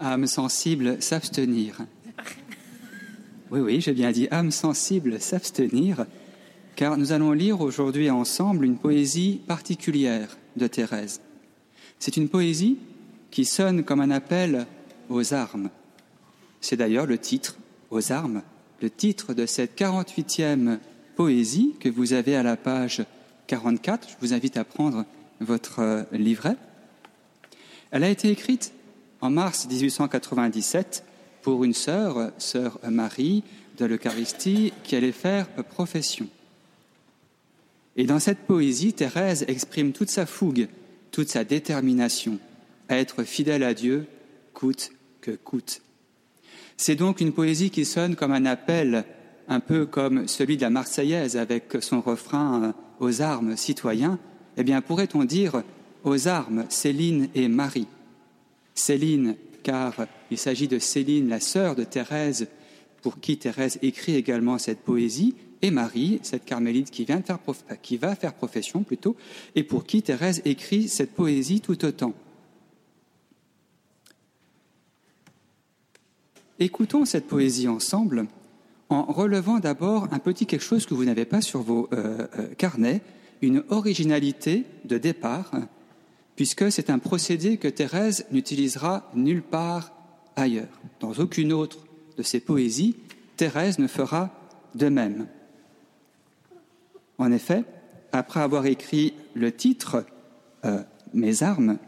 âme sensible, s'abstenir. Oui, oui, j'ai bien dit âme sensible, s'abstenir, car nous allons lire aujourd'hui ensemble une poésie particulière de Thérèse. C'est une poésie qui sonne comme un appel aux armes. C'est d'ailleurs le titre, aux armes, le titre de cette 48e poésie que vous avez à la page 44. Je vous invite à prendre votre euh, livret. Elle a été écrite en mars 1897 pour une sœur, sœur Marie de l'Eucharistie, qui allait faire profession. Et dans cette poésie, Thérèse exprime toute sa fougue, toute sa détermination à être fidèle à Dieu, coûte que coûte. C'est donc une poésie qui sonne comme un appel, un peu comme celui de la Marseillaise avec son refrain euh, aux armes citoyens. Eh bien, pourrait-on dire aux armes Céline et Marie Céline, car il s'agit de Céline, la sœur de Thérèse, pour qui Thérèse écrit également cette poésie, et Marie, cette carmélite qui, va faire profession plutôt, et pour qui Thérèse écrit cette poésie tout autant. Écoutons cette poésie ensemble en relevant d'abord un petit quelque chose que vous n'avez pas sur vos euh, euh, carnets, une originalité de départ, puisque c'est un procédé que Thérèse n'utilisera nulle part ailleurs. Dans aucune autre de ses poésies, Thérèse ne fera de même. En effet, après avoir écrit le titre euh, Mes armes,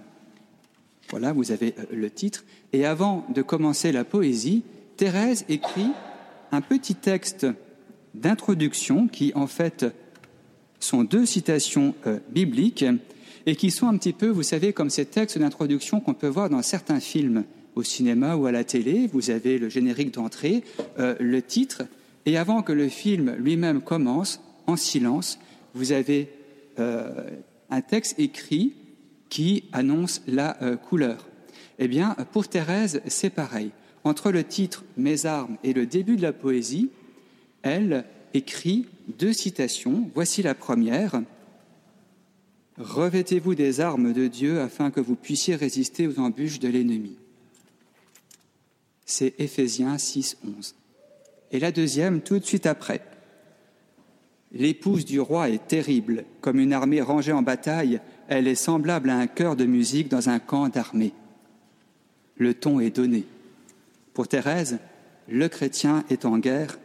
voilà, vous avez euh, le titre, et avant de commencer la poésie, Thérèse écrit un petit texte d'introduction qui, en fait, sont deux citations euh, bibliques et qui sont un petit peu, vous savez, comme ces textes d'introduction qu'on peut voir dans certains films au cinéma ou à la télé. Vous avez le générique d'entrée, euh, le titre, et avant que le film lui-même commence, en silence, vous avez euh, un texte écrit qui annonce la euh, couleur. Eh bien, pour Thérèse, c'est pareil. Entre le titre Mes armes et le début de la poésie, elle écrit deux citations. Voici la première. Revêtez-vous des armes de Dieu afin que vous puissiez résister aux embûches de l'ennemi. C'est Éphésiens 6, 11. Et la deuxième, tout de suite après. L'épouse du roi est terrible, comme une armée rangée en bataille, elle est semblable à un chœur de musique dans un camp d'armée. Le ton est donné. Pour Thérèse, le chrétien est en guerre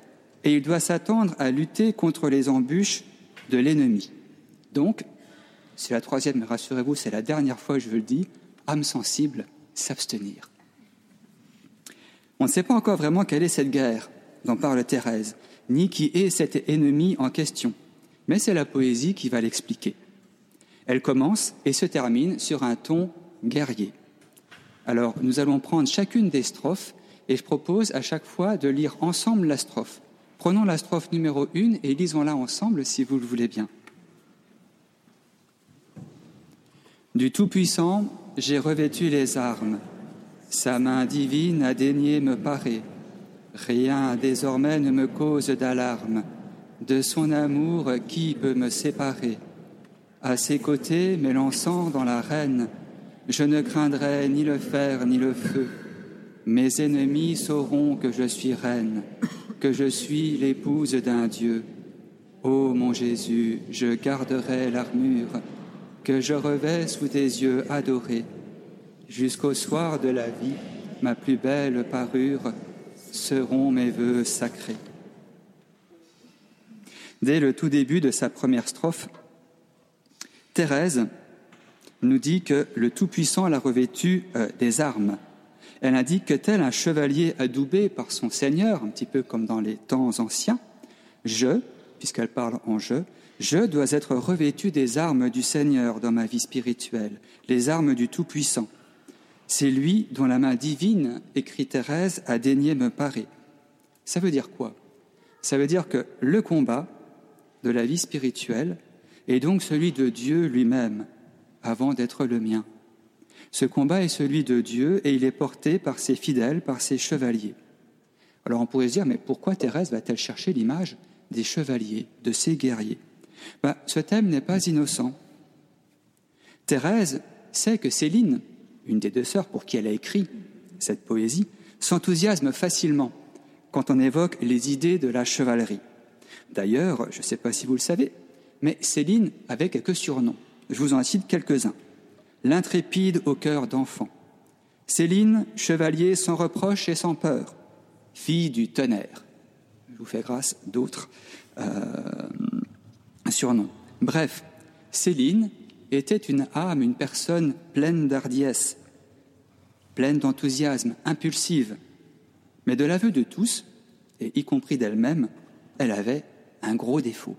et il doit s'attendre à lutter contre les embûches de l'ennemi. Donc, c'est la troisième, mais rassurez-vous, c'est la dernière fois que je le dis, âme sensible, s'abstenir. On ne sait pas encore vraiment quelle est cette guerre dont parle Thérèse, ni qui est cet ennemi en question, mais c'est la poésie qui va l'expliquer. Elle commence et se termine sur un ton guerrier. Alors, nous allons prendre chacune des strophes et je propose à chaque fois de lire ensemble la strophe. Prenons la strophe numéro une et lisons-la ensemble si vous le voulez bien. Du Tout-Puissant, j'ai revêtu les armes. Sa main divine a daigné me parer. Rien désormais ne me cause d'alarme. De son amour, qui peut me séparer? À ses côtés, m'élançant dans l'arène, je ne craindrai ni le fer ni le feu. Mes ennemis sauront que je suis reine, que je suis l'épouse d'un Dieu. Ô mon Jésus, je garderai l'armure que je revais sous tes yeux adorés. Jusqu'au soir de la vie, ma plus belle parure seront mes voeux sacrés. Dès le tout début de sa première strophe, Thérèse nous dit que le Tout-Puissant l'a revêtu euh, des armes. Elle indique que tel un chevalier adoubé par son Seigneur, un petit peu comme dans les temps anciens, je, puisqu'elle parle en je, je dois être revêtu des armes du Seigneur dans ma vie spirituelle, les armes du Tout-Puissant. C'est lui dont la main divine, écrit Thérèse, a daigné me parer. Ça veut dire quoi? Ça veut dire que le combat de la vie spirituelle est donc celui de Dieu lui-même, avant d'être le mien. Ce combat est celui de Dieu et il est porté par ses fidèles, par ses chevaliers. Alors on pourrait se dire, mais pourquoi Thérèse va-t-elle chercher l'image des chevaliers, de ses guerriers? Bah, ce thème n'est pas innocent. Thérèse sait que Céline, une des deux sœurs pour qui elle a écrit cette poésie, s'enthousiasme facilement quand on évoque les idées de la chevalerie. D'ailleurs, je ne sais pas si vous le savez, mais Céline avait quelques surnoms. Je vous en cite quelques-uns. L'intrépide au cœur d'enfant. Céline, chevalier sans reproche et sans peur. Fille du tonnerre. Je vous fais grâce d'autres euh, surnoms. Bref, Céline était une âme, une personne pleine d'hardiesse, pleine d'enthousiasme, impulsive. Mais de l'aveu de tous, et y compris d'elle-même, elle avait un gros défaut.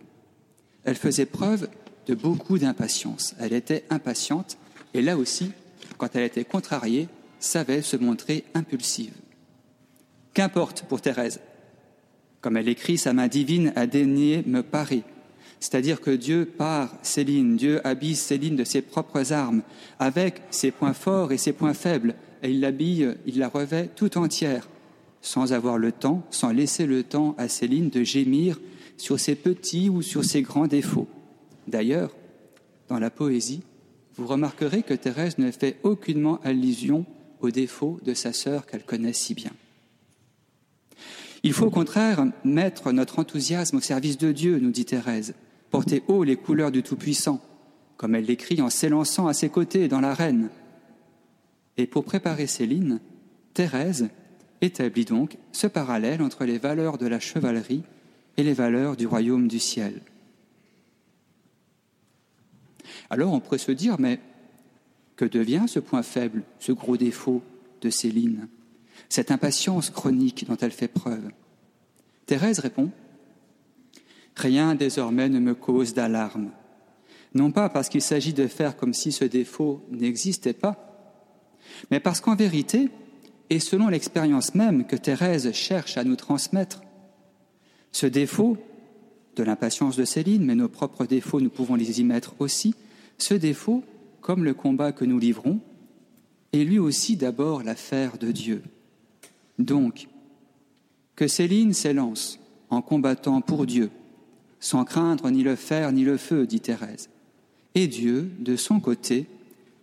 Elle faisait preuve de beaucoup d'impatience. Elle était impatiente et là aussi, quand elle était contrariée, savait se montrer impulsive. Qu'importe pour Thérèse. Comme elle écrit, sa main divine a daigné me parer. C'est-à-dire que Dieu part Céline, Dieu habille Céline de ses propres armes, avec ses points forts et ses points faibles, et il l'habille, il la revêt tout entière, sans avoir le temps, sans laisser le temps à Céline de gémir sur ses petits ou sur ses grands défauts. D'ailleurs, dans la poésie, vous remarquerez que Thérèse ne fait aucunement allusion aux défauts de sa sœur qu'elle connaît si bien. Il faut au contraire mettre notre enthousiasme au service de Dieu, nous dit Thérèse, porter haut les couleurs du Tout-Puissant, comme elle l'écrit en s'élançant à ses côtés dans l'arène. Et pour préparer Céline, Thérèse établit donc ce parallèle entre les valeurs de la chevalerie et les valeurs du royaume du ciel. Alors on pourrait se dire, mais que devient ce point faible, ce gros défaut de Céline, cette impatience chronique dont elle fait preuve Thérèse répond, Rien désormais ne me cause d'alarme, non pas parce qu'il s'agit de faire comme si ce défaut n'existait pas, mais parce qu'en vérité, et selon l'expérience même que Thérèse cherche à nous transmettre, ce défaut de l'impatience de Céline, mais nos propres défauts, nous pouvons les y mettre aussi, ce défaut, comme le combat que nous livrons, est lui aussi d'abord l'affaire de Dieu. Donc, que Céline s'élance en combattant pour Dieu, sans craindre ni le fer ni le feu, dit Thérèse. Et Dieu, de son côté,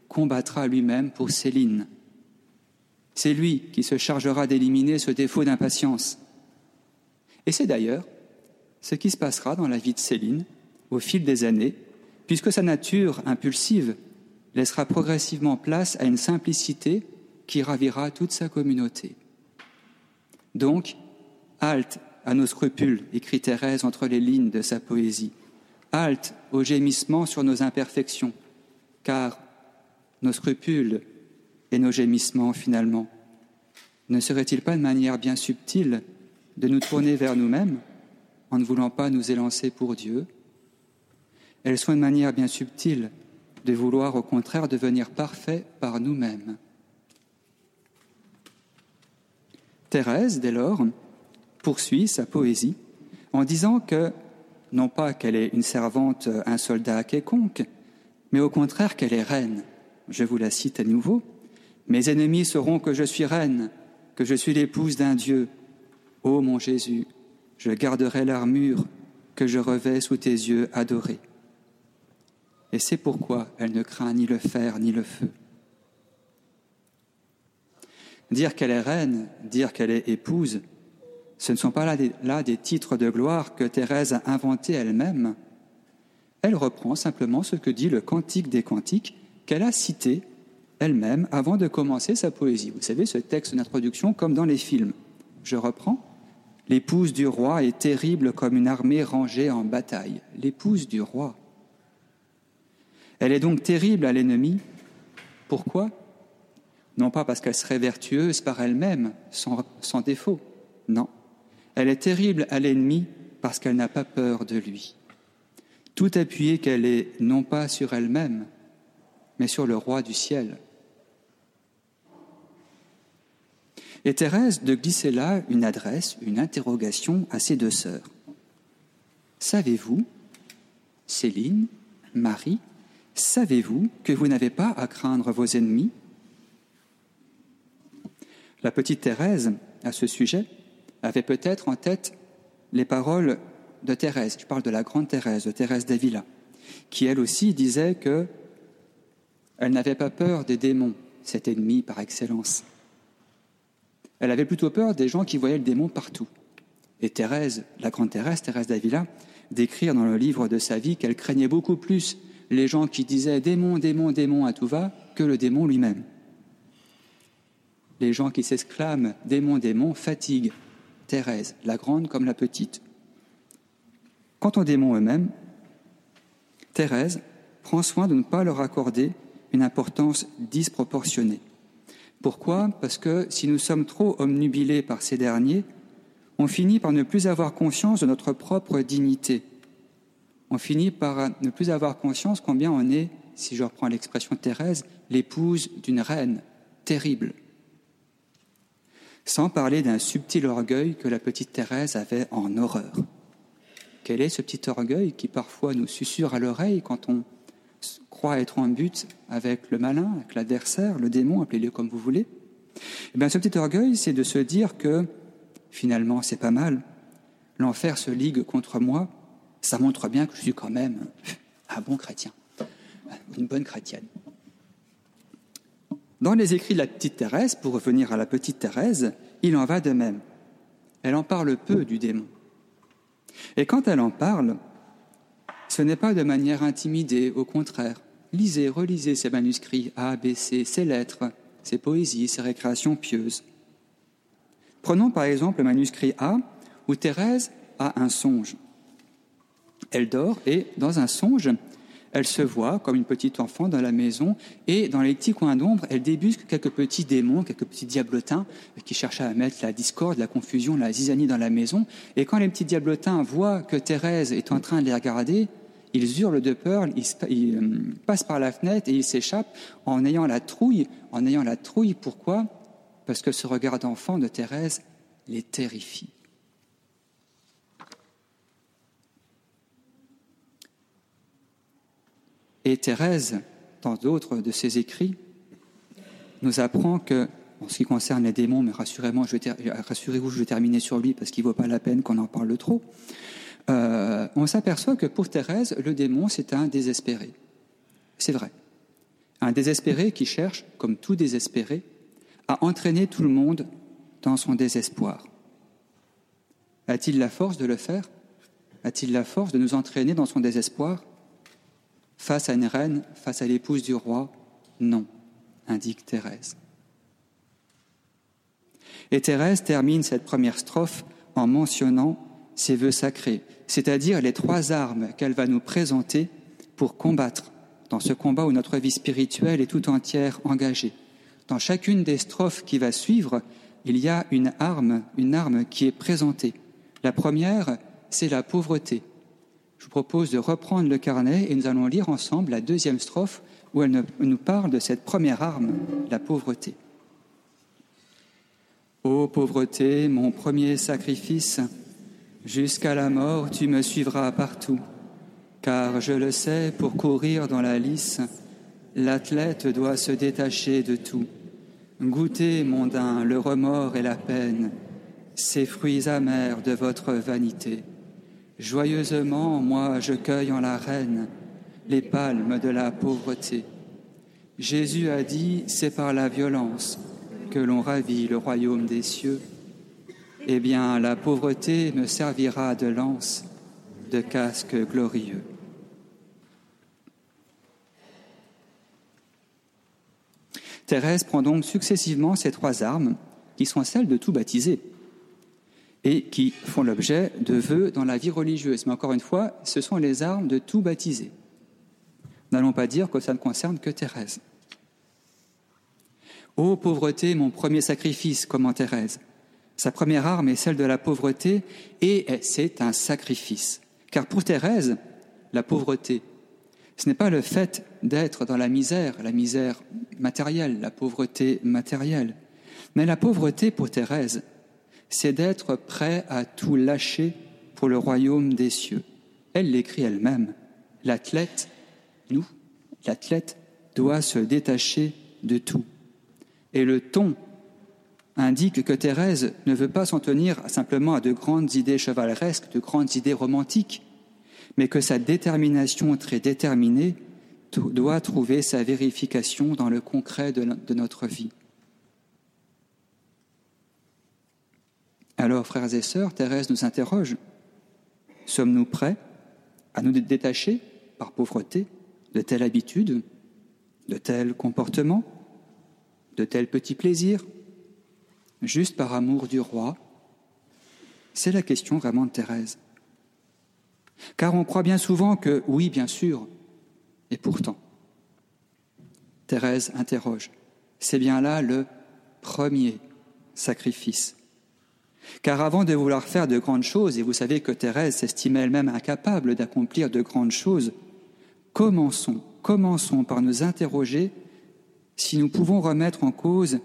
combattra lui-même pour Céline. C'est lui qui se chargera d'éliminer ce défaut d'impatience. Et c'est d'ailleurs ce qui se passera dans la vie de Céline au fil des années, puisque sa nature impulsive laissera progressivement place à une simplicité qui ravira toute sa communauté. Donc, halte à nos scrupules, écrit Thérèse entre les lignes de sa poésie, halte au gémissement sur nos imperfections, car nos scrupules et nos gémissements, finalement, ne seraient-ils pas une manière bien subtile de nous tourner vers nous-mêmes en ne voulant pas nous élancer pour Dieu? Elles sont une manière bien subtile de vouloir au contraire devenir parfait par nous-mêmes. Thérèse, dès lors, poursuit sa poésie en disant que, non pas qu'elle est une servante, un soldat quelconque, mais au contraire qu'elle est reine. Je vous la cite à nouveau. Mes ennemis sauront que je suis reine, que je suis l'épouse d'un Dieu. Ô mon Jésus, je garderai l'armure que je revais sous tes yeux adorés. Et c'est pourquoi elle ne craint ni le fer ni le feu. Dire qu'elle est reine, dire qu'elle est épouse, ce ne sont pas là des, titres de gloire que Thérèse a inventés elle-même. Elle reprend simplement ce que dit le Cantique des Cantiques qu'elle a cité elle-même avant de commencer sa poésie. Vous savez, ce texte d'introduction comme dans les films. Je reprends. L'épouse du roi est terrible comme une armée rangée en bataille. L'épouse du roi. Elle est donc terrible à l'ennemi. Pourquoi? Non pas parce qu'elle serait vertueuse par elle-même, sans défaut. Non. Elle est terrible à l'ennemi parce qu'elle n'a pas peur de lui. Tout appuyé qu'elle est non pas sur elle-même, mais sur le roi du ciel. Et Thérèse de glisser là une adresse, une interrogation à ses deux sœurs. Savez-vous, Céline, Marie, savez-vous que vous n'avez pas à craindre vos ennemis? La petite Thérèse, à ce sujet, avait peut-être en tête les paroles de Thérèse, je parle de la grande Thérèse, de Thérèse d'Avila, qui elle aussi disait que elle n'avait pas peur des démons, cet ennemi par excellence. Elle avait plutôt peur des gens qui voyaient le démon partout. Et Thérèse, la grande Thérèse, Thérèse d'Avila, décrit dans le livre de sa vie qu'elle craignait beaucoup plus les gens qui disaient démon, démon, démon à tout va que le démon lui-même. Les gens qui s'exclament démon, démon fatiguent Thérèse, la grande comme la petite. Quant aux démons eux-mêmes, Thérèse prend soin de ne pas leur accorder une importance disproportionnée. Pourquoi? Parce que si nous sommes trop omnubilés par ces derniers, on finit par ne plus avoir conscience de notre propre dignité. On finit par ne plus avoir conscience combien on est, si je reprends l'expression Thérèse, l'épouse d'une reine terrible. Sans parler d'un subtil orgueil que la petite Thérèse avait en horreur. Quel est ce petit orgueil qui parfois nous susurre à l'oreille quand on croit être en but avec le malin, avec l'adversaire, le démon, appelez-le comme vous voulez? Eh bien, ce petit orgueil, c'est de se dire que finalement, c'est pas mal. L'enfer se ligue contre moi. Ça montre bien que je suis quand même un bon chrétien, une bonne chrétienne. Dans les écrits de la petite Thérèse, pour revenir à la petite Thérèse, il en va de même. Elle en parle peu du démon. Et quand elle en parle, ce n'est pas de manière intimidée, au contraire. Lisez, relisez ces manuscrits A, B, C, ces lettres, ces poésies, ces récréations pieuses. Prenons par exemple le manuscrit A, où Thérèse a un songe. Elle dort et, dans un songe, elle se voit comme une petite enfant dans la maison et dans les petits coins d'ombre, elle débusque quelques petits démons, quelques petits diablotins qui cherchent à mettre la discorde, la confusion, la zizanie dans la maison. Et quand les petits diablotins voient que Thérèse est en train de les regarder, ils hurlent de peur, ils, euh, passent par la fenêtre et ils s'échappent en ayant la trouille. En ayant la trouille, pourquoi? Parce que ce regard d'enfant de Thérèse les terrifie. Et Thérèse, dans d'autres de ses écrits, nous apprend que, en ce qui concerne les démons, mais rassurez-vous, je vais terminer sur lui parce qu'il ne vaut pas la peine qu'on en parle trop, euh, on s'aperçoit que pour Thérèse, le démon, c'est un désespéré. C'est vrai. Un désespéré qui cherche, comme tout désespéré, à entraîner tout le monde dans son désespoir. A-t-il la force de le faire? A-t-il la force de nous entraîner dans son désespoir? Face à une reine, face à l'épouse du roi, non, indique Thérèse. Et Thérèse termine cette première strophe en mentionnant ses vœux sacrés, c'est-à-dire les trois armes qu'elle va nous présenter pour combattre dans ce combat où notre vie spirituelle est tout entière engagée. Dans chacune des strophes qui va suivre, il y a une arme, une arme qui est présentée. La première, c'est la pauvreté. Je vous propose de reprendre le carnet et nous allons lire ensemble la deuxième strophe où elle nous parle de cette première arme, la pauvreté. Ô pauvreté, mon premier sacrifice, jusqu'à la mort tu me suivras partout, car je le sais, pour courir dans la lice, l'athlète doit se détacher de tout. Goûtez, mondain, le remords et la peine, ces fruits amers de votre vanité. Joyeusement, moi, je cueille en la reine les palmes de la pauvreté. Jésus a dit, c'est par la violence que l'on ravit le royaume des cieux. Eh bien, la pauvreté me servira de lance, de casque glorieux. Thérèse prend donc successivement ces trois armes, qui sont celles de tout baptisé et qui font l'objet de vœux dans la vie religieuse. Mais encore une fois, ce sont les armes de tout baptisé. N'allons pas dire que ça ne concerne que Thérèse. Ô pauvreté, mon premier sacrifice, comment Thérèse? Sa première arme est celle de la pauvreté et c'est un sacrifice. Car pour Thérèse, la pauvreté, ce n'est pas le fait d'être dans la misère, la misère matérielle, la pauvreté matérielle, mais la pauvreté pour Thérèse, c'est d'être prêt à tout lâcher pour le royaume des cieux. Elle l'écrit elle-même. L'athlète, nous, l'athlète doit se détacher de tout. Et le ton indique que Thérèse ne veut pas s'en tenir simplement à de grandes idées chevaleresques, de grandes idées romantiques, mais que sa détermination très déterminée doit trouver sa vérification dans le concret de notre vie. Alors, frères et sœurs, Thérèse nous interroge. Sommes-nous prêts à nous détacher, par pauvreté, de telle habitude, de tel comportement, de tels petits plaisirs, juste par amour du roi? C'est la question vraiment de Thérèse. Car on croit bien souvent que oui, bien sûr, et pourtant. Thérèse interroge. C'est bien là le premier sacrifice. Car avant de vouloir faire de grandes choses, et vous savez que Thérèse s'estimait elle-même incapable d'accomplir de grandes choses, commençons, commençons par nous interroger si nous pouvons remettre en cause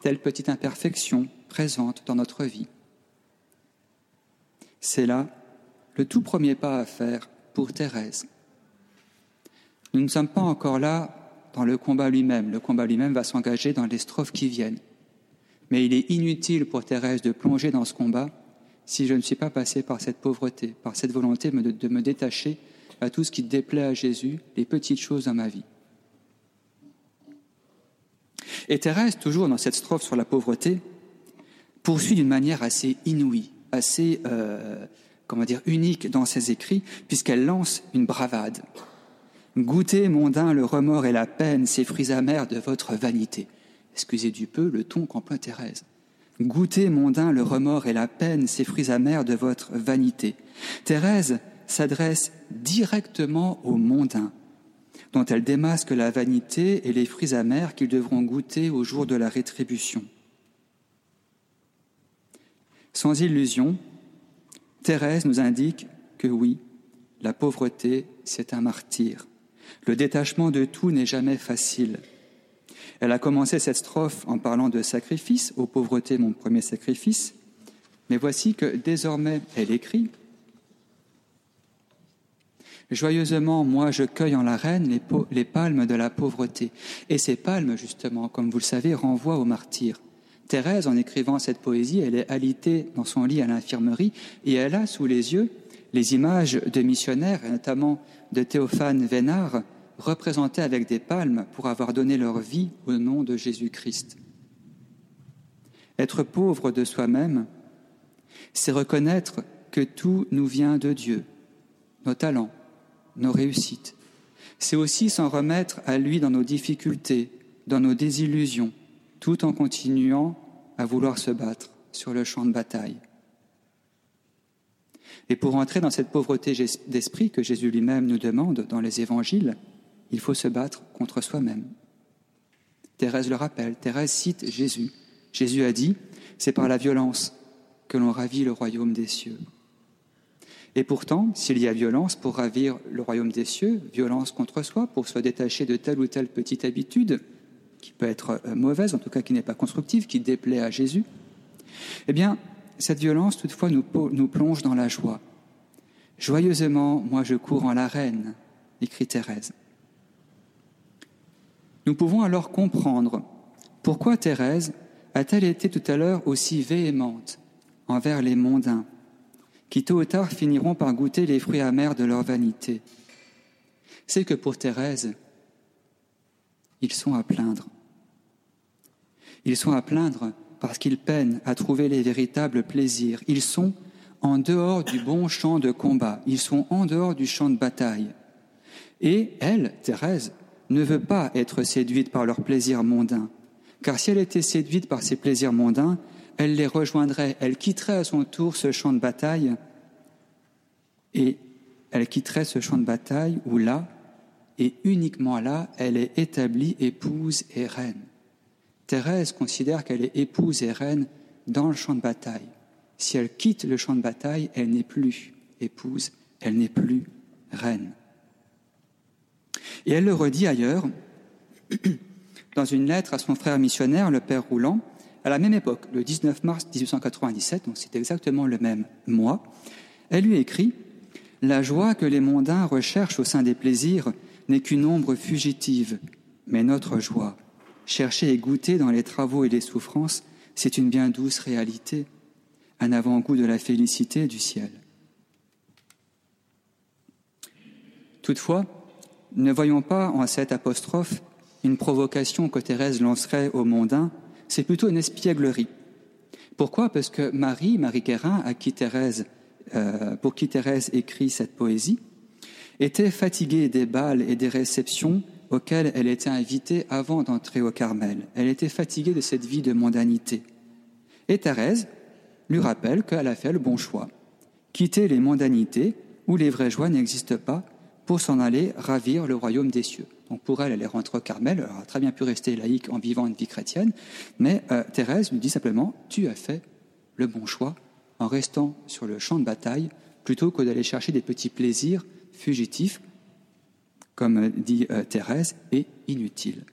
telle petite imperfection présente dans notre vie. C'est là le tout premier pas à faire pour Thérèse. Nous ne sommes pas encore là dans le combat lui-même. Le combat lui-même va s'engager dans les strophes qui viennent. Mais il est inutile pour Thérèse de plonger dans ce combat si je ne suis pas passé par cette pauvreté, par cette volonté de me détacher à tout ce qui déplaît à Jésus, les petites choses dans ma vie. Et Thérèse, toujours dans cette strophe sur la pauvreté, poursuit d'une manière assez inouïe, assez, euh, comment dire, unique dans ses écrits, puisqu'elle lance une bravade. Goûtez, mondain, le remords et la peine, ces fruits amers de votre vanité. Excusez du peu le ton qu'emploie Thérèse. Goûtez, mondain, le remords et la peine, ces fruits amers de votre vanité. Thérèse s'adresse directement aux mondains, dont elle démasque la vanité et les fruits amers qu'ils devront goûter au jour de la rétribution. Sans illusion, Thérèse nous indique que oui, la pauvreté, c'est un martyr. Le détachement de tout n'est jamais facile. Elle a commencé cette strophe en parlant de sacrifice, ô pauvreté mon premier sacrifice, mais voici que désormais elle écrit Joyeusement, moi, je cueille en la reine les, palmes de la pauvreté. Et ces palmes, justement, comme vous le savez, renvoient aux martyrs. Thérèse, en écrivant cette poésie, elle est alitée dans son lit à l'infirmerie et elle a sous les yeux les images de missionnaires, notamment de Théophane Vénard, représentés avec des palmes pour avoir donné leur vie au nom de Jésus-Christ. Être pauvre de soi-même, c'est reconnaître que tout nous vient de Dieu, nos talents, nos réussites. C'est aussi s'en remettre à lui dans nos difficultés, dans nos désillusions, tout en continuant à vouloir se battre sur le champ de bataille. Et pour entrer dans cette pauvreté d'esprit que Jésus lui-même nous demande dans les évangiles, il faut se battre contre soi-même. Thérèse le rappelle, Thérèse cite Jésus. Jésus a dit, c'est par la violence que l'on ravit le royaume des cieux. Et pourtant, s'il y a violence pour ravir le royaume des cieux, violence contre soi, pour se détacher de telle ou telle petite habitude, qui peut être euh, mauvaise, en tout cas qui n'est pas constructive, qui déplaît à Jésus, eh bien, cette violence, toutefois, nous, nous plonge dans la joie. Joyeusement, moi je cours en la reine, écrit Thérèse. Nous pouvons alors comprendre pourquoi Thérèse a-t-elle été tout à l'heure aussi véhémente envers les mondains, qui tôt ou tard finiront par goûter les fruits amers de leur vanité. C'est que pour Thérèse, ils sont à plaindre. Ils sont à plaindre parce qu'ils peinent à trouver les véritables plaisirs. Ils sont en dehors du bon champ de combat, ils sont en dehors du champ de bataille. Et elle, Thérèse, ne veut pas être séduite par leurs plaisirs mondains, car si elle était séduite par ses plaisirs mondains, elle les rejoindrait, elle quitterait à son tour ce champ de bataille, et elle quitterait ce champ de bataille où là, et uniquement là, elle est établie épouse et reine. Thérèse considère qu'elle est épouse et reine dans le champ de bataille. Si elle quitte le champ de bataille, elle n'est plus épouse, elle n'est plus reine. Et elle le redit ailleurs, dans une lettre à son frère missionnaire, le père Roulant, à la même époque, le 19 mars 1897, donc c'est exactement le même mois, elle lui écrit La joie que les mondains recherchent au sein des plaisirs n'est qu'une ombre fugitive, mais notre joie, chercher et goûter dans les travaux et les souffrances, c'est une bien douce réalité, un avant-goût de la félicité du ciel. Toutefois, ne voyons pas en cette apostrophe une provocation que Thérèse lancerait aux mondains, c'est plutôt une espièglerie. Pourquoi? Parce que Marie, Marie Guérin, à qui Thérèse, euh, pour qui Thérèse écrit cette poésie, était fatiguée des balles et des réceptions auxquelles elle était invitée avant d'entrer au Carmel. Elle était fatiguée de cette vie de mondanité. Et Thérèse lui rappelle qu'elle a fait le bon choix. Quitter les mondanités où les vraies joies n'existent pas pour s'en aller ravir le royaume des cieux. Donc pour elle, elle est rentrée au Carmel, elle a très bien pu rester laïque en vivant une vie chrétienne, mais euh, Thérèse lui dit simplement, tu as fait le bon choix en restant sur le champ de bataille plutôt que d'aller chercher des petits plaisirs fugitifs, comme dit euh, Thérèse, et inutiles.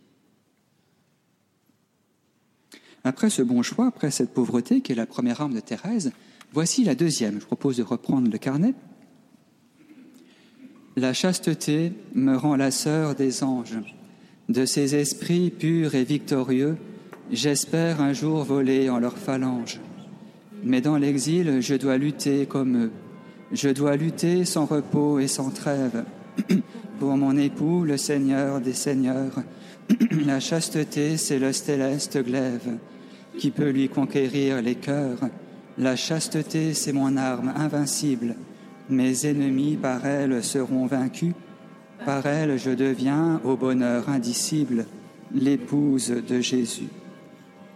Après ce bon choix, après cette pauvreté qui est la première arme de Thérèse, voici la deuxième. Je propose de reprendre le carnet. La chasteté me rend la sœur des anges. De ces esprits purs et victorieux, j'espère un jour voler en leurs phalanges. Mais dans l'exil, je dois lutter comme eux. Je dois lutter sans repos et sans trêve. Pour mon époux, le Seigneur des Seigneurs, la chasteté, c'est le céleste glaive qui peut lui conquérir les cœurs. La chasteté, c'est mon arme invincible. Mes ennemis par elle seront vaincus. Par elle, je deviens au bonheur indicible l'épouse de Jésus.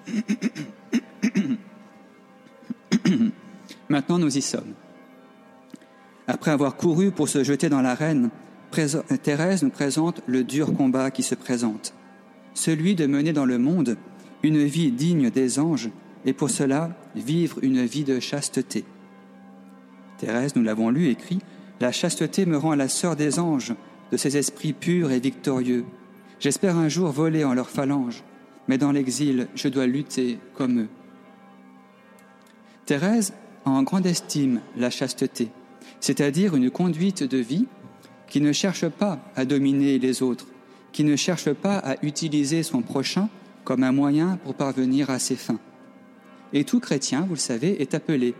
Maintenant, nous y sommes. Après avoir couru pour se jeter dans l'arène, Thérèse nous présente le dur combat qui se présente, celui de mener dans le monde une vie digne des anges et pour cela vivre une vie de chasteté. Thérèse, nous l'avons lu, écrit La chasteté me rend la sœur des anges, de ces esprits purs et victorieux. J'espère un jour voler en leurs phalanges, mais dans l'exil, je dois lutter comme eux. Thérèse a en grande estime la chasteté, c'est-à-dire une conduite de vie qui ne cherche pas à dominer les autres, qui ne cherche pas à utiliser son prochain comme un moyen pour parvenir à ses fins. Et tout chrétien, vous le savez, est appelé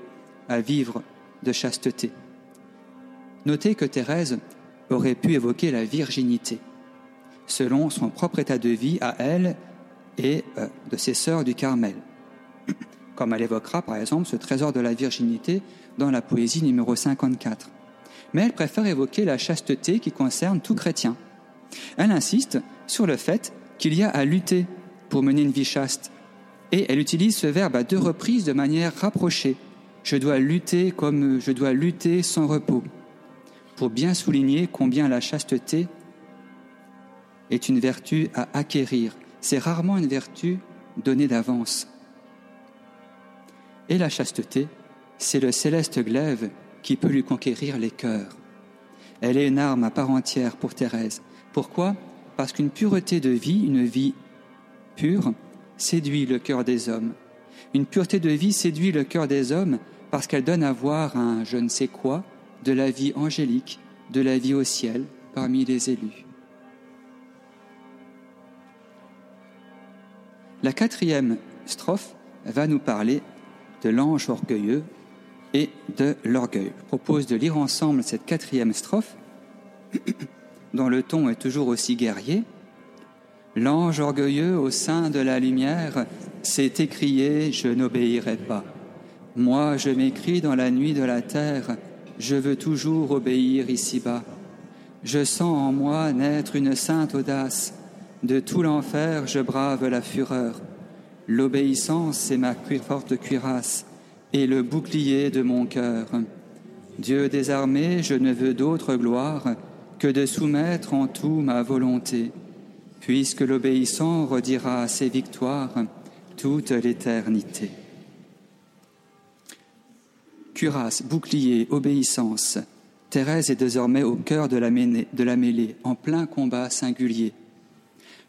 à vivre de chasteté. Notez que Thérèse aurait pu évoquer la virginité, selon son propre état de vie à elle et euh, de ses sœurs du Carmel, comme elle évoquera par exemple ce trésor de la virginité dans la poésie numéro 54. Mais elle préfère évoquer la chasteté qui concerne tout chrétien. Elle insiste sur le fait qu'il y a à lutter pour mener une vie chaste. Et elle utilise ce verbe à deux reprises de manière rapprochée. Je dois lutter comme je dois lutter sans repos, pour bien souligner combien la chasteté est une vertu à acquérir. C'est rarement une vertu donnée d'avance. Et la chasteté, c'est le céleste glaive qui peut lui conquérir les cœurs. Elle est une arme à part entière pour Thérèse. Pourquoi? Parce qu'une pureté de vie, une vie pure séduit le cœur des hommes. Une pureté de vie séduit le cœur des hommes parce qu'elle donne à voir un je ne sais quoi de la vie angélique, de la vie au ciel parmi les élus. La quatrième strophe va nous parler de l'ange orgueilleux et de l'orgueil. Je propose de lire ensemble cette quatrième strophe, dont le ton est toujours aussi guerrier. L'ange orgueilleux au sein de la lumière s'est écrié Je n'obéirai pas. Moi, je m'écris dans la nuit de la terre Je veux toujours obéir ici-bas. Je sens en moi naître une sainte audace. De tout l'enfer, je brave la fureur. L'obéissance est ma forte cuirasse et le bouclier de mon cœur. Dieu des armées, je ne veux d'autre gloire que de soumettre en tout ma volonté puisque l'obéissant redira ses victoires toute l'éternité. Cuirasse, bouclier, obéissance. Thérèse est désormais au cœur de la, mêlée, de la mêlée, en plein combat singulier.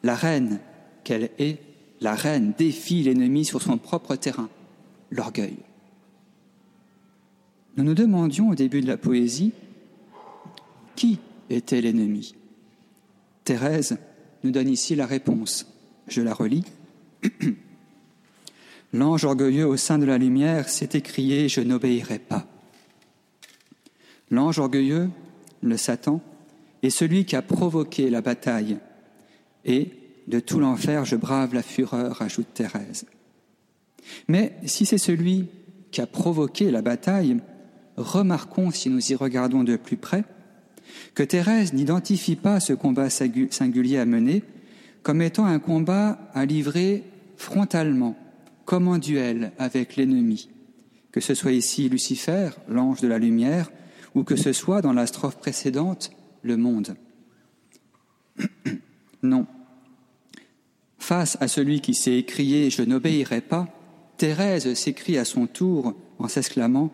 La reine qu'elle est, la reine défie l'ennemi sur son propre terrain, l'orgueil. Nous nous demandions au début de la poésie qui était l'ennemi? Thérèse nous donne ici la réponse. Je la relis. L'ange orgueilleux au sein de la lumière s'est écrié Je n'obéirai pas. L'ange orgueilleux, le Satan, est celui qui a provoqué la bataille. Et de tout l'enfer, je brave la fureur, ajoute Thérèse. Mais si c'est celui qui a provoqué la bataille, remarquons, si nous y regardons de plus près, que Thérèse n'identifie pas ce combat singulier à mener comme étant un combat à livrer frontalement, comme un duel avec l'ennemi, que ce soit ici Lucifer, l'ange de la lumière, ou que ce soit dans la strophe précédente, le monde. non. Face à celui qui s'est écrié Je n'obéirai pas, Thérèse s'écrie à son tour en s'exclamant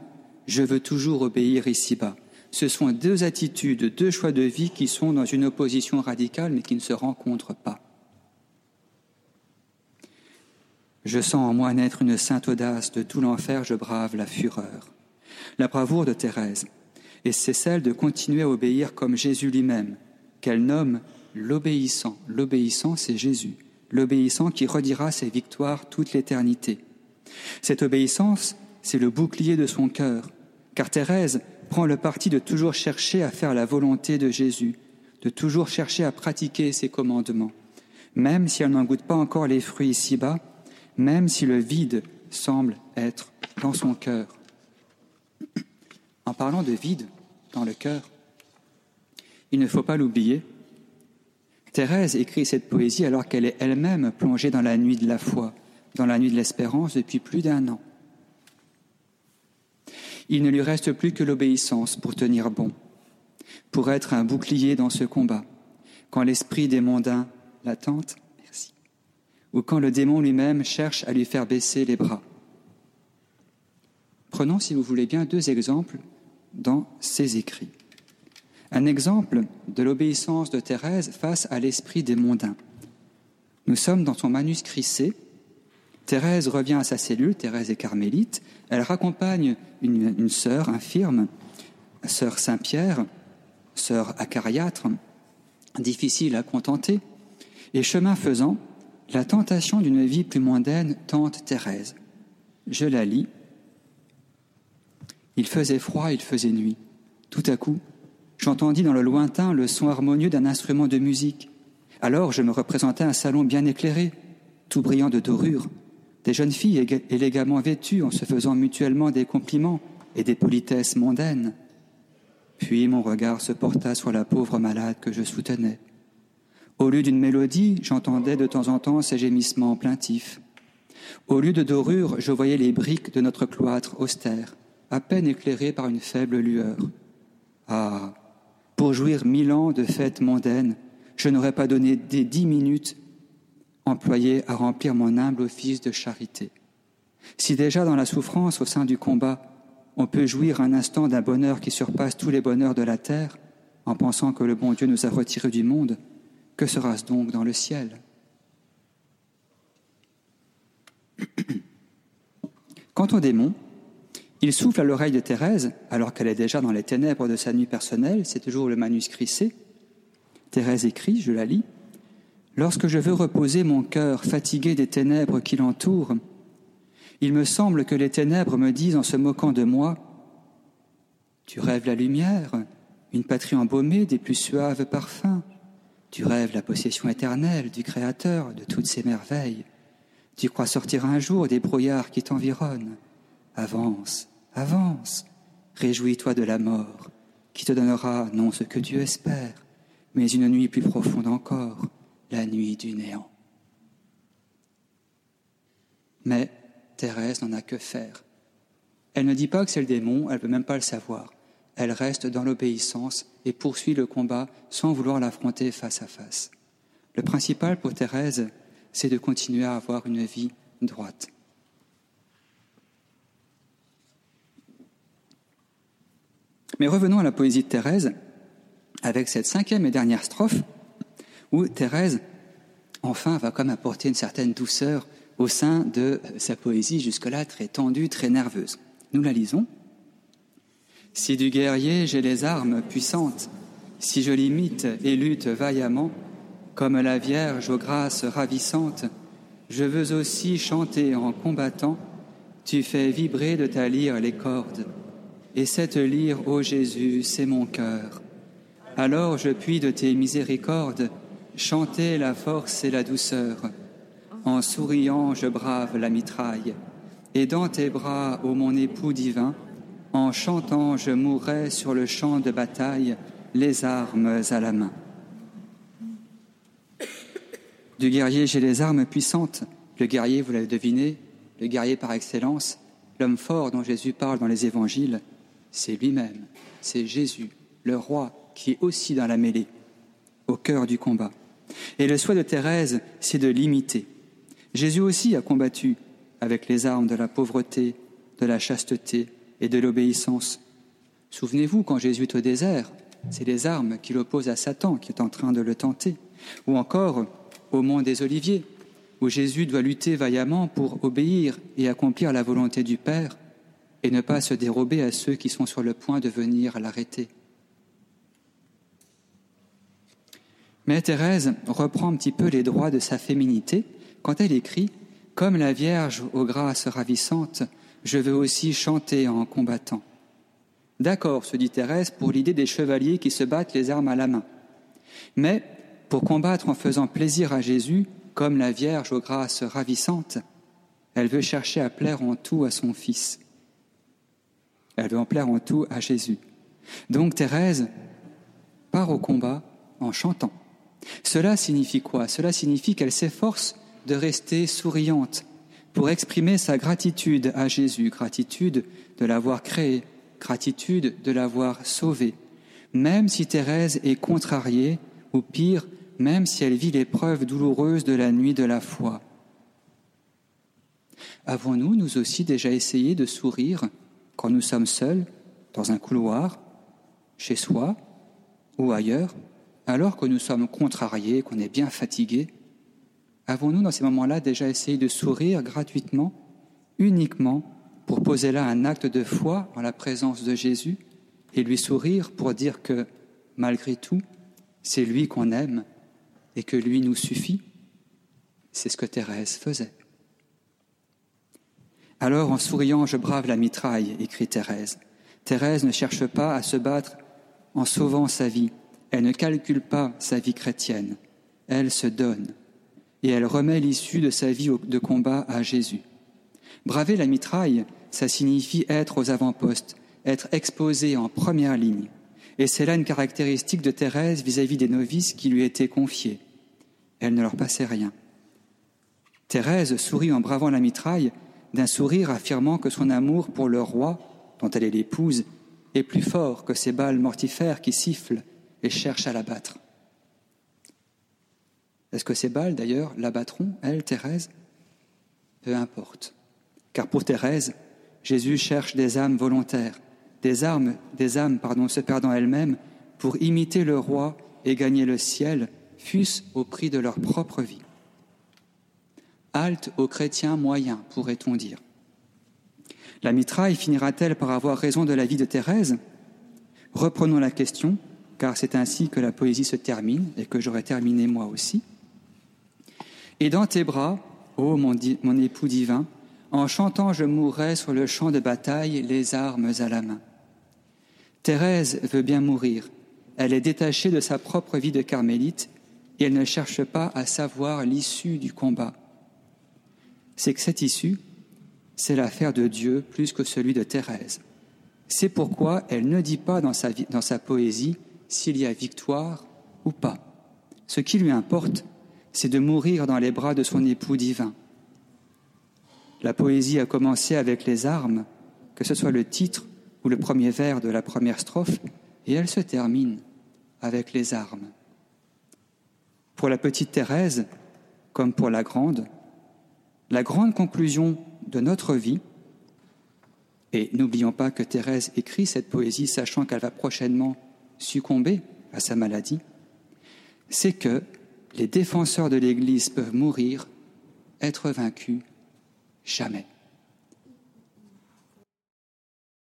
Je veux toujours obéir ici-bas. Ce sont deux attitudes, deux choix de vie qui sont dans une opposition radicale mais qui ne se rencontrent pas. Je sens en moi naître une sainte audace, de tout l'enfer je brave la fureur. La bravoure de Thérèse, et c'est celle de continuer à obéir comme Jésus lui-même, qu'elle nomme l'obéissant. L'obéissant, c'est Jésus, l'obéissant qui redira ses victoires toute l'éternité. Cette obéissance, c'est le bouclier de son cœur, car Thérèse prend le parti de toujours chercher à faire la volonté de Jésus, de toujours chercher à pratiquer ses commandements, même si elle n'en goûte pas encore les fruits ici-bas, même si le vide semble être dans son cœur. En parlant de vide dans le cœur, il ne faut pas l'oublier. Thérèse écrit cette poésie alors qu'elle est elle-même plongée dans la nuit de la foi, dans la nuit de l'espérance depuis plus d'un an. Il ne lui reste plus que l'obéissance pour tenir bon, pour être un bouclier dans ce combat, quand l'esprit des mondains l'attente, merci, ou quand le démon lui-même cherche à lui faire baisser les bras. Prenons, si vous voulez bien, deux exemples dans ses écrits. Un exemple de l'obéissance de Thérèse face à l'esprit des mondains. Nous sommes dans son manuscrit C. Thérèse revient à sa cellule, Thérèse est carmélite. Elle raccompagne une, sœur infirme, sœur Saint-Pierre, sœur acariâtre, difficile à contenter. Et chemin faisant, la tentation d'une vie plus mondaine tente Thérèse. Je la lis il faisait froid, il faisait nuit. Tout à coup, j'entendis dans le lointain le son harmonieux d'un instrument de musique. Alors je me représentais un salon bien éclairé, tout brillant de dorures, des jeunes filles élégamment vêtues en se faisant mutuellement des compliments et des politesses mondaines. Puis mon regard se porta sur la pauvre malade que je soutenais. Au lieu d'une mélodie, j'entendais de temps en temps ses gémissements plaintifs. Au lieu de dorures, je voyais les briques de notre cloître austère à peine éclairé par une faible lueur. Ah, pour jouir mille ans de fêtes mondaines, je n'aurais pas donné des dix minutes employées à remplir mon humble office de charité. Si déjà dans la souffrance au sein du combat, on peut jouir un instant d'un bonheur qui surpasse tous les bonheurs de la terre, en pensant que le bon Dieu nous a retirés du monde, que sera-ce donc dans le ciel? Quant au démon, il souffle à l'oreille de Thérèse, alors qu'elle est déjà dans les ténèbres de sa nuit personnelle, c'est toujours le manuscrit C. Thérèse écrit, je la lis, Lorsque je veux reposer mon cœur fatigué des ténèbres qui l'entourent, il me semble que les ténèbres me disent en se moquant de moi, Tu rêves la lumière, une patrie embaumée des plus suaves parfums, tu rêves la possession éternelle du Créateur de toutes ses merveilles, tu crois sortir un jour des brouillards qui t'environnent, avance, Avance, réjouis-toi de la mort, qui te donnera non ce que Dieu espère, mais une nuit plus profonde encore, la nuit du néant. Mais Thérèse n'en a que faire. Elle ne dit pas que c'est le démon, elle ne peut même pas le savoir. Elle reste dans l'obéissance et poursuit le combat sans vouloir l'affronter face à face. Le principal pour Thérèse, c'est de continuer à avoir une vie droite. Mais revenons à la poésie de Thérèse, avec cette cinquième et dernière strophe, où Thérèse, enfin, va comme apporter une certaine douceur au sein de sa poésie jusque-là très tendue, très nerveuse. Nous la lisons. Si du guerrier j'ai les armes puissantes, si je l'imite et lutte vaillamment, comme la Vierge aux grâces ravissantes, je veux aussi chanter en combattant, tu fais vibrer de ta lyre les cordes et cette lyre, ô Jésus, c'est mon cœur. Alors je puis de tes miséricordes chanter la force et la douceur. En souriant, je brave la mitraille. et dans tes bras, ô mon époux divin, en chantant, je mourrai sur le champ de bataille, les armes à la main. Du guerrier, j'ai les armes puissantes. Le guerrier, vous l'avez deviné, le guerrier par excellence, l'homme fort dont Jésus parle dans les évangiles, c'est lui-même, c'est Jésus, le roi, qui est aussi dans la mêlée, au cœur du combat. Et le souhait de Thérèse, c'est de l'imiter. Jésus aussi a combattu avec les armes de la pauvreté, de la chasteté et de l'obéissance. Souvenez-vous, quand Jésus est au désert, c'est les armes qu'il oppose à Satan qui est en train de le tenter. Ou encore au mont des Oliviers, où Jésus doit lutter vaillamment pour obéir et accomplir la volonté du Père et ne pas se dérober à ceux qui sont sur le point de venir l'arrêter. Mais Thérèse reprend un petit peu les droits de sa féminité quand elle écrit Comme la Vierge aux grâces ravissantes, je veux aussi chanter en combattant. D'accord, se dit Thérèse, pour l'idée des chevaliers qui se battent les armes à la main. Mais pour combattre en faisant plaisir à Jésus, comme la Vierge aux grâces ravissantes, elle veut chercher à plaire en tout à son Fils. Elle veut en plaire en tout à Jésus. Donc Thérèse part au combat en chantant. Cela signifie quoi? Cela signifie qu'elle s'efforce de rester souriante pour exprimer sa gratitude à Jésus, gratitude de l'avoir créé, gratitude de l'avoir sauvé, même si Thérèse est contrariée, ou pire, même si elle vit l'épreuve douloureuse de la nuit de la foi. Avons-nous, nous aussi, déjà essayé de sourire quand nous sommes seuls, dans un couloir, chez soi ou ailleurs, alors que nous sommes contrariés, qu'on est bien fatigués Avons-nous dans ces moments-là déjà essayé de sourire gratuitement, uniquement pour poser là un acte de foi en la présence de Jésus et lui sourire pour dire que, malgré tout, c'est lui qu'on aime et que lui nous suffit? C'est ce que Thérèse faisait. Alors, en souriant, je brave la mitraille, écrit Thérèse. Thérèse ne cherche pas à se battre en sauvant sa vie. Elle ne calcule pas sa vie chrétienne. Elle se donne. Et elle remet l'issue de sa vie de combat à Jésus. Braver la mitraille, ça signifie être aux avant-postes, être exposé en première ligne. Et c'est là une caractéristique de Thérèse vis-à-vis des novices qui lui étaient confiés. Elle ne leur passait rien. Thérèse sourit en bravant la mitraille d'un sourire affirmant que son amour pour le roi, dont elle est l'épouse, est plus fort que ces balles mortifères qui sifflent et cherchent à l'abattre. Est-ce que ces balles, d'ailleurs, l'abattront, elle, Thérèse? Peu importe. Car pour Thérèse, Jésus cherche des âmes volontaires, des âmes, des âmes pardon, se perdant elles-mêmes pour imiter le roi et gagner le ciel, fût-ce au prix de leur propre vie halte aux chrétiens moyens, pourrait-on dire. La mitraille finira-t-elle par avoir raison de la vie de Thérèse? Reprenons la question, car c'est ainsi que la poésie se termine et que j'aurais terminé moi aussi. Et dans tes bras, ô mon, époux divin, en chantant je mourrai sur le champ de bataille, les armes à la main. Thérèse veut bien mourir. Elle est détachée de sa propre vie de carmélite et elle ne cherche pas à savoir l'issue du combat c'est que cette issue, c'est l'affaire de Dieu plus que celui de Thérèse. C'est pourquoi elle ne dit pas dans sa poésie s'il y a victoire ou pas. Ce qui lui importe, c'est de mourir dans les bras de son époux divin. La poésie a commencé avec les armes, que ce soit le titre ou le premier vers de la première strophe, et elle se termine avec les armes. Pour la petite Thérèse, comme pour la grande, la grande conclusion de notre vie, et n'oublions pas que Thérèse écrit cette poésie sachant qu'elle va prochainement succomber à sa maladie, c'est que les défenseurs de l'Église peuvent mourir, être vaincus, jamais.